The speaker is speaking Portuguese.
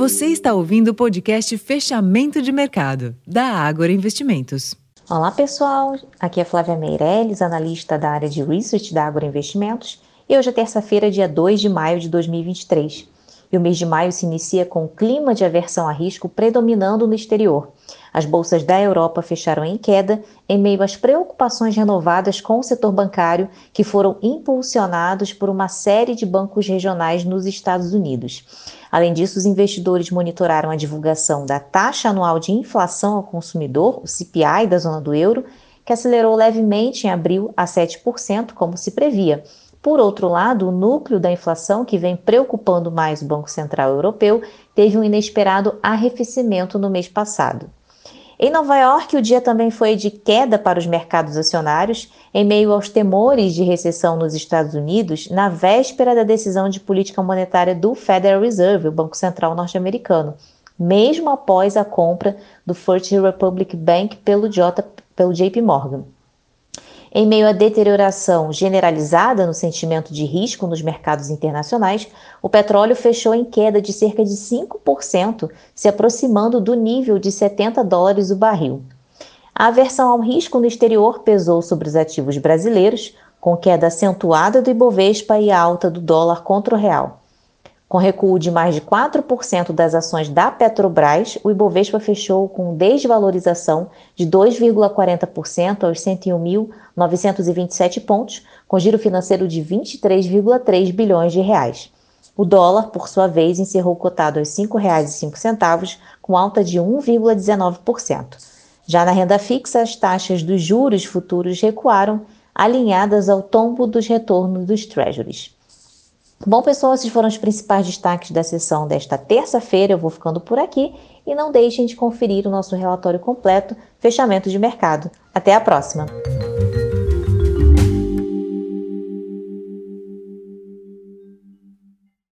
Você está ouvindo o podcast Fechamento de Mercado, da Ágora Investimentos. Olá, pessoal. Aqui é Flávia Meirelles, analista da área de Research da Ágora Investimentos. E hoje é terça-feira, dia 2 de maio de 2023. E o mês de maio se inicia com o clima de aversão a risco predominando no exterior. As bolsas da Europa fecharam em queda em meio às preocupações renovadas com o setor bancário, que foram impulsionados por uma série de bancos regionais nos Estados Unidos. Além disso, os investidores monitoraram a divulgação da taxa anual de inflação ao consumidor, o CPI da zona do euro, que acelerou levemente em abril a 7%, como se previa. Por outro lado, o núcleo da inflação, que vem preocupando mais o Banco Central Europeu, teve um inesperado arrefecimento no mês passado. Em Nova York, o dia também foi de queda para os mercados acionários, em meio aos temores de recessão nos Estados Unidos, na véspera da decisão de política monetária do Federal Reserve, o Banco Central norte-americano, mesmo após a compra do First Republic Bank pelo, J, pelo JP Morgan. Em meio à deterioração generalizada no sentimento de risco nos mercados internacionais, o petróleo fechou em queda de cerca de 5%, se aproximando do nível de 70 dólares o barril. A aversão ao risco no exterior pesou sobre os ativos brasileiros, com queda acentuada do Ibovespa e alta do dólar contra o real. Com recuo de mais de 4% das ações da Petrobras, o Ibovespa fechou com desvalorização de 2,40% aos 101.927 pontos, com giro financeiro de 23,3 bilhões de reais. O dólar, por sua vez, encerrou cotado aos R$ 5,05, com alta de 1,19%. Já na renda fixa, as taxas dos juros futuros recuaram, alinhadas ao tombo dos retornos dos treasuries. Bom, pessoal, esses foram os principais destaques da sessão desta terça-feira. Eu vou ficando por aqui e não deixem de conferir o nosso relatório completo, fechamento de mercado. Até a próxima!